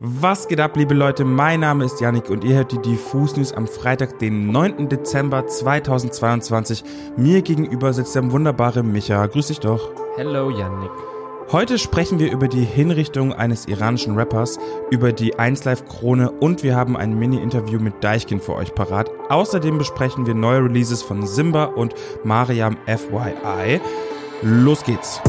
Was geht ab, liebe Leute? Mein Name ist Yannick und ihr hört die Diffus News am Freitag, den 9. Dezember 2022. Mir gegenüber sitzt der wunderbare Micha. Grüß dich doch. Hello, Yannick. Heute sprechen wir über die Hinrichtung eines iranischen Rappers, über die 1Live-Krone und wir haben ein Mini-Interview mit Deichkind für euch parat. Außerdem besprechen wir neue Releases von Simba und Mariam FYI. Los geht's!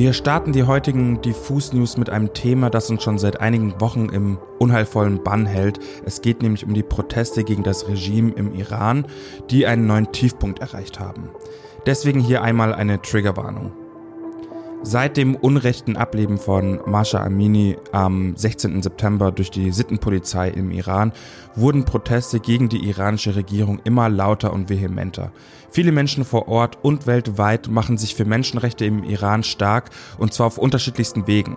Wir starten die heutigen Diffus News mit einem Thema, das uns schon seit einigen Wochen im unheilvollen Bann hält. Es geht nämlich um die Proteste gegen das Regime im Iran, die einen neuen Tiefpunkt erreicht haben. Deswegen hier einmal eine Triggerwarnung. Seit dem unrechten Ableben von Masha Amini am 16. September durch die Sittenpolizei im Iran wurden Proteste gegen die iranische Regierung immer lauter und vehementer. Viele Menschen vor Ort und weltweit machen sich für Menschenrechte im Iran stark und zwar auf unterschiedlichsten Wegen.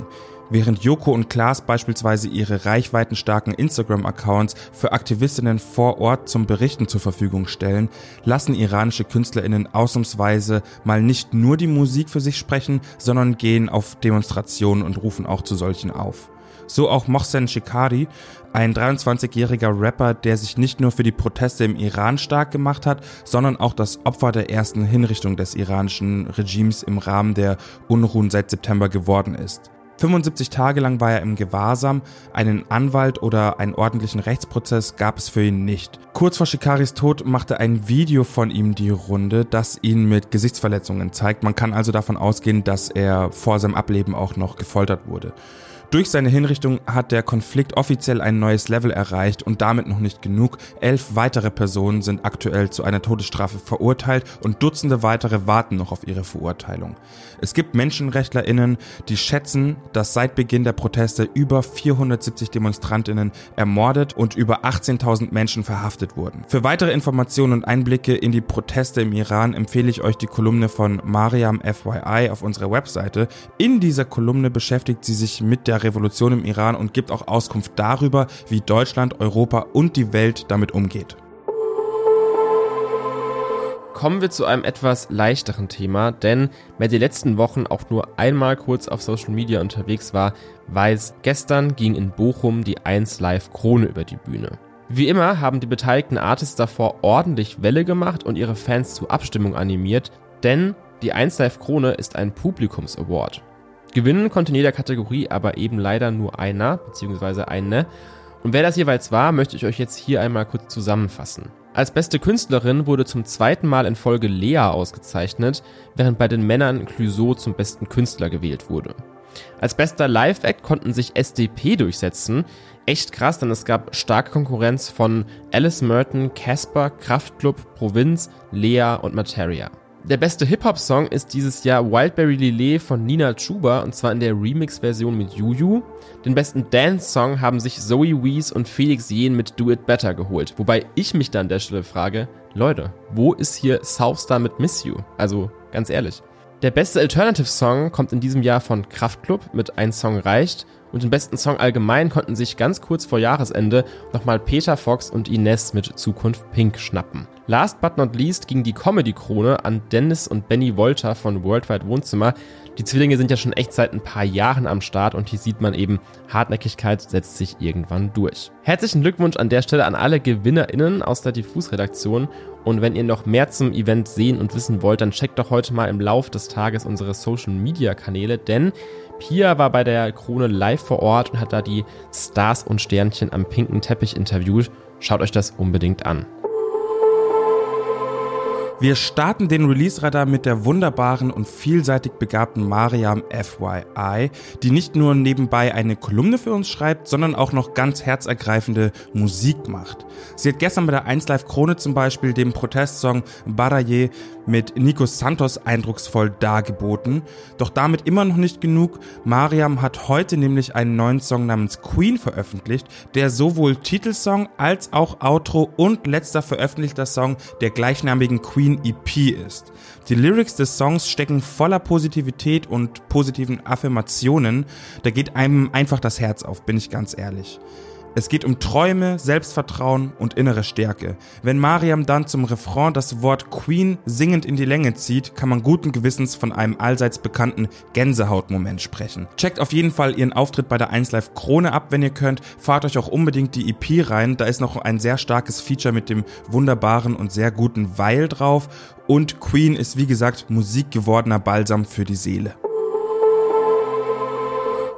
Während Joko und Klaas beispielsweise ihre reichweitenstarken Instagram-Accounts für Aktivistinnen vor Ort zum Berichten zur Verfügung stellen, lassen iranische KünstlerInnen ausnahmsweise mal nicht nur die Musik für sich sprechen, sondern gehen auf Demonstrationen und rufen auch zu solchen auf. So auch Mohsen Shikari, ein 23-jähriger Rapper, der sich nicht nur für die Proteste im Iran stark gemacht hat, sondern auch das Opfer der ersten Hinrichtung des iranischen Regimes im Rahmen der Unruhen seit September geworden ist. 75 Tage lang war er im Gewahrsam, einen Anwalt oder einen ordentlichen Rechtsprozess gab es für ihn nicht. Kurz vor Shikaris Tod machte ein Video von ihm die Runde, das ihn mit Gesichtsverletzungen zeigt. Man kann also davon ausgehen, dass er vor seinem Ableben auch noch gefoltert wurde. Durch seine Hinrichtung hat der Konflikt offiziell ein neues Level erreicht und damit noch nicht genug. Elf weitere Personen sind aktuell zu einer Todesstrafe verurteilt und Dutzende weitere warten noch auf ihre Verurteilung. Es gibt MenschenrechtlerInnen, die schätzen, dass seit Beginn der Proteste über 470 DemonstrantInnen ermordet und über 18.000 Menschen verhaftet wurden. Für weitere Informationen und Einblicke in die Proteste im Iran empfehle ich euch die Kolumne von Mariam FYI auf unserer Webseite. In dieser Kolumne beschäftigt sie sich mit der Revolution im Iran und gibt auch Auskunft darüber, wie Deutschland, Europa und die Welt damit umgeht. Kommen wir zu einem etwas leichteren Thema, denn wer die letzten Wochen auch nur einmal kurz auf Social Media unterwegs war, weiß, gestern ging in Bochum die 1 Live Krone über die Bühne. Wie immer haben die beteiligten Artists davor ordentlich Welle gemacht und ihre Fans zur Abstimmung animiert, denn die 1 Live Krone ist ein Publikums-Award. Gewinnen konnte in jeder Kategorie aber eben leider nur einer bzw. eine. Und wer das jeweils war, möchte ich euch jetzt hier einmal kurz zusammenfassen. Als beste Künstlerin wurde zum zweiten Mal in Folge Lea ausgezeichnet, während bei den Männern Clouseau zum besten Künstler gewählt wurde. Als bester Live-Act konnten sich SDP durchsetzen. Echt krass, denn es gab starke Konkurrenz von Alice Merton, Casper, Kraftklub, Provinz, Lea und Materia. Der beste Hip-Hop-Song ist dieses Jahr Wildberry Lillet von Nina Chuba und zwar in der Remix-Version mit Juju. Den besten Dance-Song haben sich Zoe Wees und Felix Jen mit Do It Better geholt. Wobei ich mich da an der Stelle frage, Leute, wo ist hier Southstar mit Miss You? Also ganz ehrlich. Der beste Alternative Song kommt in diesem Jahr von Kraftklub mit Ein Song reicht und den besten Song allgemein konnten sich ganz kurz vor Jahresende nochmal Peter Fox und Ines mit Zukunft Pink schnappen. Last but not least ging die Comedy-Krone an Dennis und Benny Wolter von Worldwide Wohnzimmer. Die Zwillinge sind ja schon echt seit ein paar Jahren am Start und hier sieht man eben, Hartnäckigkeit setzt sich irgendwann durch. Herzlichen Glückwunsch an der Stelle an alle GewinnerInnen aus der Diffus-Redaktion und wenn ihr noch mehr zum Event sehen und wissen wollt, dann checkt doch heute mal im Lauf des Tages unsere Social-Media-Kanäle, denn Pia war bei der Krone live vor Ort und hat da die Stars und Sternchen am pinken Teppich interviewt. Schaut euch das unbedingt an. Wir starten den Release-Radar mit der wunderbaren und vielseitig begabten Mariam FYI, die nicht nur nebenbei eine Kolumne für uns schreibt, sondern auch noch ganz herzergreifende Musik macht. Sie hat gestern bei der 1 Live Krone zum Beispiel den Protestsong Baraye mit Nico Santos eindrucksvoll dargeboten. Doch damit immer noch nicht genug. Mariam hat heute nämlich einen neuen Song namens Queen veröffentlicht, der sowohl Titelsong als auch Outro und letzter veröffentlichter Song der gleichnamigen Queen Queen EP ist. Die Lyrics des Songs stecken voller Positivität und positiven Affirmationen. Da geht einem einfach das Herz auf, bin ich ganz ehrlich. Es geht um Träume, Selbstvertrauen und innere Stärke. Wenn Mariam dann zum Refrain das Wort Queen singend in die Länge zieht, kann man guten Gewissens von einem allseits bekannten Gänsehautmoment sprechen. Checkt auf jeden Fall ihren Auftritt bei der 1 Live Krone ab, wenn ihr könnt. Fahrt euch auch unbedingt die EP rein. Da ist noch ein sehr starkes Feature mit dem wunderbaren und sehr guten Weil drauf. Und Queen ist wie gesagt musikgewordener Balsam für die Seele.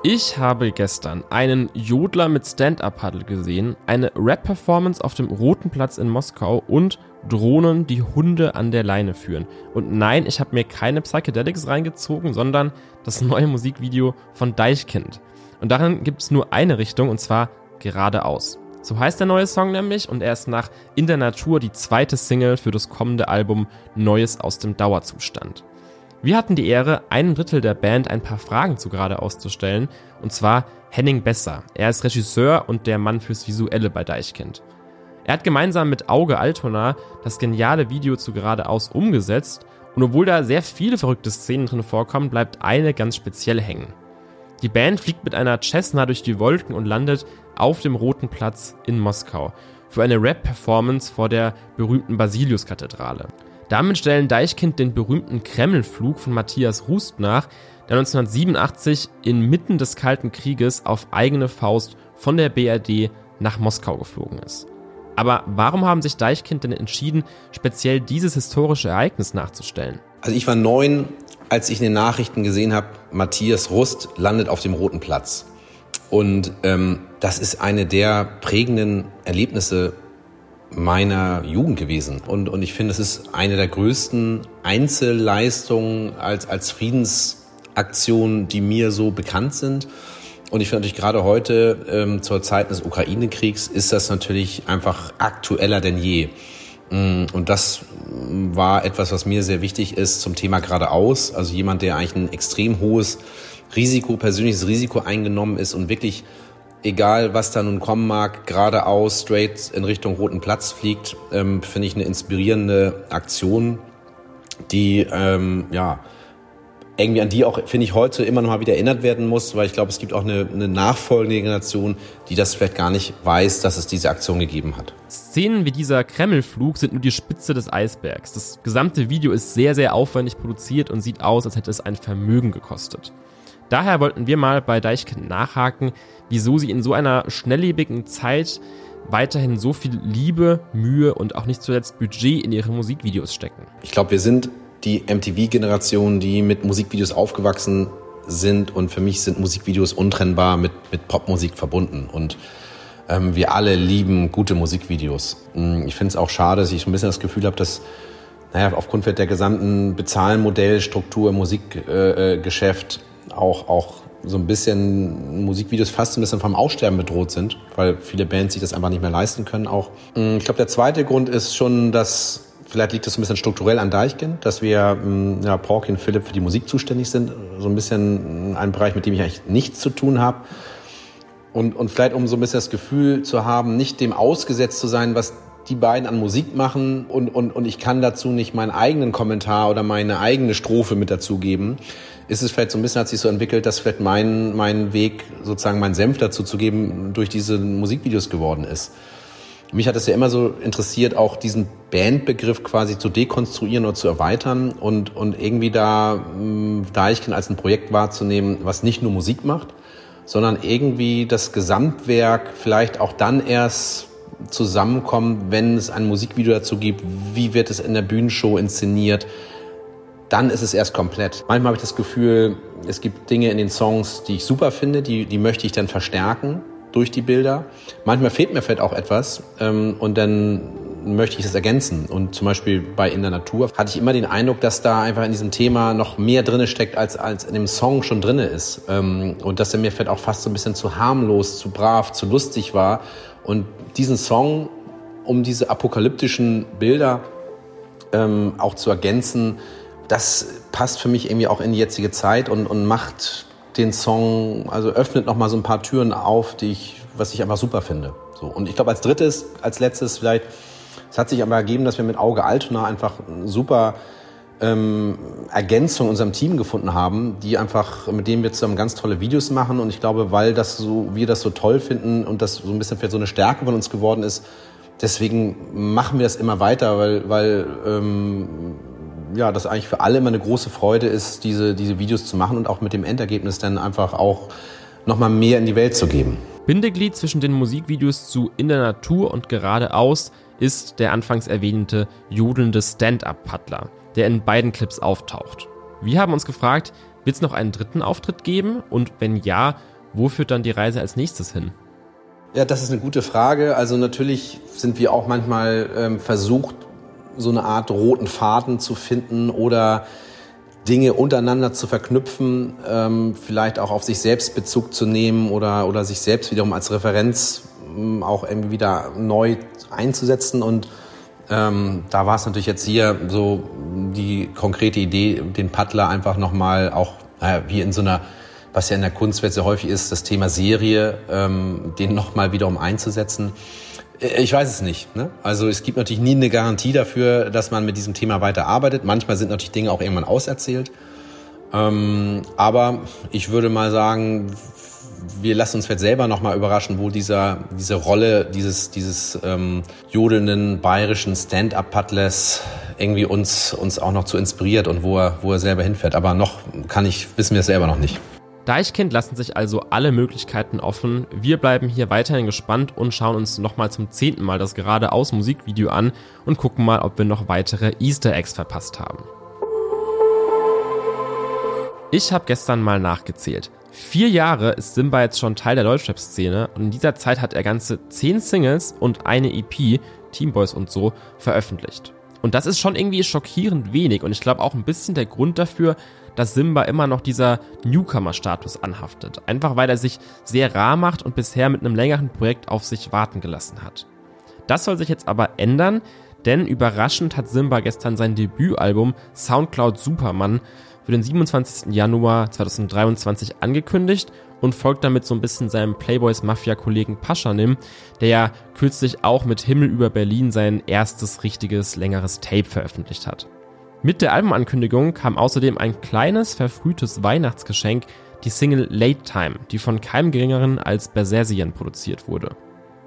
Ich habe gestern einen Jodler mit Stand-Up-Paddle gesehen, eine Rap-Performance auf dem Roten Platz in Moskau und Drohnen, die Hunde an der Leine führen. Und nein, ich habe mir keine Psychedelics reingezogen, sondern das neue Musikvideo von Deichkind. Und darin gibt es nur eine Richtung, und zwar geradeaus. So heißt der neue Song nämlich und er ist nach In der Natur die zweite Single für das kommende Album Neues aus dem Dauerzustand. Wir hatten die Ehre, einem Drittel der Band ein paar Fragen zu geradeaus zu stellen, und zwar Henning Besser. Er ist Regisseur und der Mann fürs Visuelle bei Deichkind. Er hat gemeinsam mit Auge Altona das geniale Video zu geradeaus umgesetzt und obwohl da sehr viele verrückte Szenen drin vorkommen, bleibt eine ganz speziell hängen. Die Band fliegt mit einer Cessna durch die Wolken und landet auf dem Roten Platz in Moskau für eine Rap-Performance vor der berühmten Basilius-Kathedrale. Damit stellen Deichkind den berühmten Kremlflug von Matthias Rust nach, der 1987 inmitten des Kalten Krieges auf eigene Faust von der BRD nach Moskau geflogen ist. Aber warum haben sich Deichkind denn entschieden, speziell dieses historische Ereignis nachzustellen? Also ich war neun, als ich in den Nachrichten gesehen habe, Matthias Rust landet auf dem Roten Platz. Und ähm, das ist eine der prägenden Erlebnisse meiner Jugend gewesen. Und, und ich finde, es ist eine der größten Einzelleistungen als, als Friedensaktion, die mir so bekannt sind. Und ich finde natürlich gerade heute ähm, zur Zeit des Ukraine-Kriegs ist das natürlich einfach aktueller denn je. Mm, und das war etwas, was mir sehr wichtig ist zum Thema geradeaus. Also jemand, der eigentlich ein extrem hohes Risiko, persönliches Risiko eingenommen ist und wirklich egal was da nun kommen mag, geradeaus, straight in Richtung Roten Platz fliegt, ähm, finde ich eine inspirierende Aktion, die, ähm, ja, irgendwie an die auch, finde ich, heute immer noch mal wieder erinnert werden muss, weil ich glaube, es gibt auch eine, eine nachfolgende Generation, die das vielleicht gar nicht weiß, dass es diese Aktion gegeben hat. Szenen wie dieser Kremlflug sind nur die Spitze des Eisbergs. Das gesamte Video ist sehr, sehr aufwendig produziert und sieht aus, als hätte es ein Vermögen gekostet. Daher wollten wir mal bei Deichkind nachhaken, wieso sie in so einer schnelllebigen Zeit weiterhin so viel Liebe, Mühe und auch nicht zuletzt Budget in ihre Musikvideos stecken. Ich glaube, wir sind die MTV-Generation, die mit Musikvideos aufgewachsen sind und für mich sind Musikvideos untrennbar mit, mit Popmusik verbunden und ähm, wir alle lieben gute Musikvideos. Hm, ich finde es auch schade, dass ich ein bisschen das Gefühl habe, dass naja, aufgrund der gesamten Bezahlmodellstruktur im Musikgeschäft äh, auch, auch so ein bisschen Musikvideos fast ein bisschen vom Aussterben bedroht sind, weil viele Bands sich das einfach nicht mehr leisten können auch. Mm, ich glaube, der zweite Grund ist schon, dass vielleicht liegt das ein bisschen strukturell an Deichkind, dass wir, mm, ja, Porky und Philipp für die Musik zuständig sind. So ein bisschen ein Bereich, mit dem ich eigentlich nichts zu tun habe. Und, und vielleicht um so ein bisschen das Gefühl zu haben, nicht dem ausgesetzt zu sein, was die beiden an Musik machen und, und, und ich kann dazu nicht meinen eigenen Kommentar oder meine eigene Strophe mit dazugeben ist es vielleicht so ein bisschen, hat sich so entwickelt, dass vielleicht mein, mein Weg, sozusagen meinen Senf dazu zu geben, durch diese Musikvideos geworden ist. Mich hat es ja immer so interessiert, auch diesen Bandbegriff quasi zu dekonstruieren oder zu erweitern und, und irgendwie da hm, Deichkind als ein Projekt wahrzunehmen, was nicht nur Musik macht, sondern irgendwie das Gesamtwerk vielleicht auch dann erst zusammenkommt, wenn es ein Musikvideo dazu gibt, wie wird es in der Bühnenshow inszeniert, dann ist es erst komplett. Manchmal habe ich das Gefühl, es gibt Dinge in den Songs, die ich super finde, die, die möchte ich dann verstärken durch die Bilder. Manchmal fehlt mir vielleicht auch etwas ähm, und dann möchte ich es ergänzen. Und zum Beispiel bei In der Natur hatte ich immer den Eindruck, dass da einfach in diesem Thema noch mehr drinne steckt, als, als in dem Song schon drinne ist. Ähm, und dass er mir vielleicht auch fast so ein bisschen zu harmlos, zu brav, zu lustig war. Und diesen Song, um diese apokalyptischen Bilder ähm, auch zu ergänzen, das passt für mich irgendwie auch in die jetzige Zeit und, und macht den Song, also öffnet noch mal so ein paar Türen auf, die ich, was ich einfach super finde. So. Und ich glaube, als drittes, als letztes vielleicht, es hat sich aber ergeben, dass wir mit Auge Altona einfach super ähm, Ergänzung unserem Team gefunden haben, die einfach, mit denen wir zusammen ganz tolle Videos machen. Und ich glaube, weil das so, wir das so toll finden und das so ein bisschen vielleicht so eine Stärke von uns geworden ist, deswegen machen wir das immer weiter, weil, weil ähm, ja, das eigentlich für alle immer eine große Freude ist, diese, diese Videos zu machen und auch mit dem Endergebnis dann einfach auch nochmal mehr in die Welt zu geben. Bindeglied zwischen den Musikvideos zu In der Natur und Geradeaus ist der anfangs erwähnte jodelnde Stand-Up-Paddler, der in beiden Clips auftaucht. Wir haben uns gefragt, wird es noch einen dritten Auftritt geben und wenn ja, wo führt dann die Reise als nächstes hin? Ja, das ist eine gute Frage. Also natürlich sind wir auch manchmal ähm, versucht, so eine Art roten Faden zu finden oder Dinge untereinander zu verknüpfen, ähm, vielleicht auch auf sich selbst Bezug zu nehmen oder, oder sich selbst wiederum als Referenz ähm, auch irgendwie wieder neu einzusetzen. Und ähm, da war es natürlich jetzt hier so die konkrete Idee, den Paddler einfach nochmal auch, naja, wie in so einer, was ja in der Kunstwelt sehr häufig ist, das Thema Serie, ähm, den nochmal wiederum einzusetzen. Äh, ich weiß es nicht. Ne? Also es gibt natürlich nie eine Garantie dafür, dass man mit diesem Thema weiter arbeitet. Manchmal sind natürlich Dinge auch irgendwann auserzählt. Ähm, aber ich würde mal sagen, wir lassen uns vielleicht selber nochmal überraschen, wo dieser, diese Rolle dieses, dieses ähm, jodelnden bayerischen Stand-up-Paddlers irgendwie uns, uns auch noch zu inspiriert und wo er, wo er selber hinfährt. Aber noch kann ich, wissen wir es selber noch nicht. Deichkind lassen sich also alle Möglichkeiten offen. Wir bleiben hier weiterhin gespannt und schauen uns nochmal zum zehnten Mal das geradeaus Musikvideo an und gucken mal, ob wir noch weitere Easter Eggs verpasst haben. Ich habe gestern mal nachgezählt. Vier Jahre ist Simba jetzt schon Teil der Deutschrap-Szene und in dieser Zeit hat er ganze zehn Singles und eine EP, Teamboys und so, veröffentlicht. Und das ist schon irgendwie schockierend wenig und ich glaube auch ein bisschen der Grund dafür, dass Simba immer noch dieser Newcomer-Status anhaftet. Einfach weil er sich sehr rar macht und bisher mit einem längeren Projekt auf sich warten gelassen hat. Das soll sich jetzt aber ändern, denn überraschend hat Simba gestern sein Debütalbum Soundcloud Superman für den 27. Januar 2023 angekündigt und folgt damit so ein bisschen seinem Playboys Mafia-Kollegen Paschanim, der ja kürzlich auch mit Himmel über Berlin sein erstes richtiges längeres Tape veröffentlicht hat. Mit der Albumankündigung kam außerdem ein kleines, verfrühtes Weihnachtsgeschenk, die Single Late Time, die von keinem geringeren als Bersersian produziert wurde.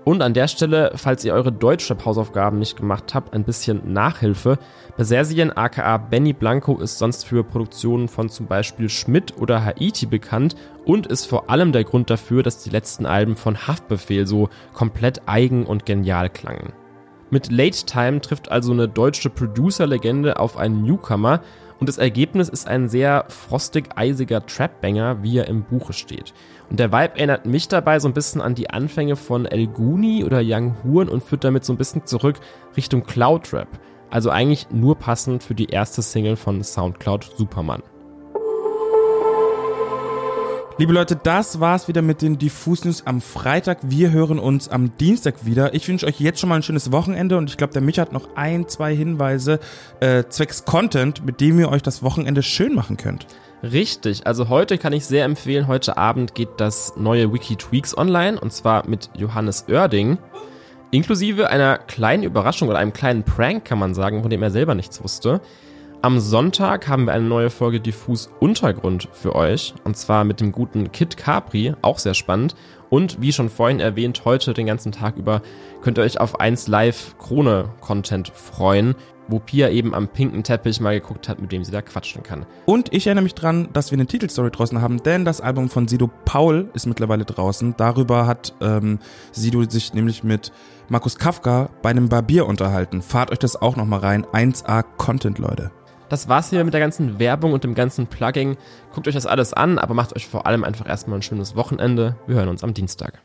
Und an der Stelle, falls ihr eure Deutschrap-Hausaufgaben nicht gemacht habt, ein bisschen Nachhilfe. Bersersian aka Benny Blanco ist sonst für Produktionen von zum Beispiel Schmidt oder Haiti bekannt und ist vor allem der Grund dafür, dass die letzten Alben von Haftbefehl so komplett eigen und genial klangen. Mit Late Time trifft also eine deutsche Producer-Legende auf einen Newcomer und das Ergebnis ist ein sehr frostig-eisiger Trap-Banger, wie er im Buche steht. Und der Vibe erinnert mich dabei so ein bisschen an die Anfänge von El Guni oder Young Horn und führt damit so ein bisschen zurück Richtung Cloud Rap. Also eigentlich nur passend für die erste Single von Soundcloud Superman. Liebe Leute, das war's wieder mit den Diffus News am Freitag. Wir hören uns am Dienstag wieder. Ich wünsche euch jetzt schon mal ein schönes Wochenende und ich glaube, der Micha hat noch ein, zwei Hinweise äh, zwecks Content, mit dem ihr euch das Wochenende schön machen könnt. Richtig, also heute kann ich sehr empfehlen, heute Abend geht das neue Wiki Tweaks online und zwar mit Johannes Oerding. Inklusive einer kleinen Überraschung oder einem kleinen Prank, kann man sagen, von dem er selber nichts wusste. Am Sonntag haben wir eine neue Folge Diffus Untergrund für euch. Und zwar mit dem guten Kit Capri, auch sehr spannend. Und wie schon vorhin erwähnt, heute den ganzen Tag über könnt ihr euch auf 1 Live Krone Content freuen, wo Pia eben am pinken Teppich mal geguckt hat, mit dem sie da quatschen kann. Und ich erinnere mich dran, dass wir eine Titelstory draußen haben, denn das Album von Sido Paul ist mittlerweile draußen. Darüber hat ähm, Sido sich nämlich mit Markus Kafka bei einem Barbier unterhalten. Fahrt euch das auch nochmal rein. 1A Content, Leute. Das war's hier mit der ganzen Werbung und dem ganzen Plugging. Guckt euch das alles an, aber macht euch vor allem einfach erstmal ein schönes Wochenende. Wir hören uns am Dienstag.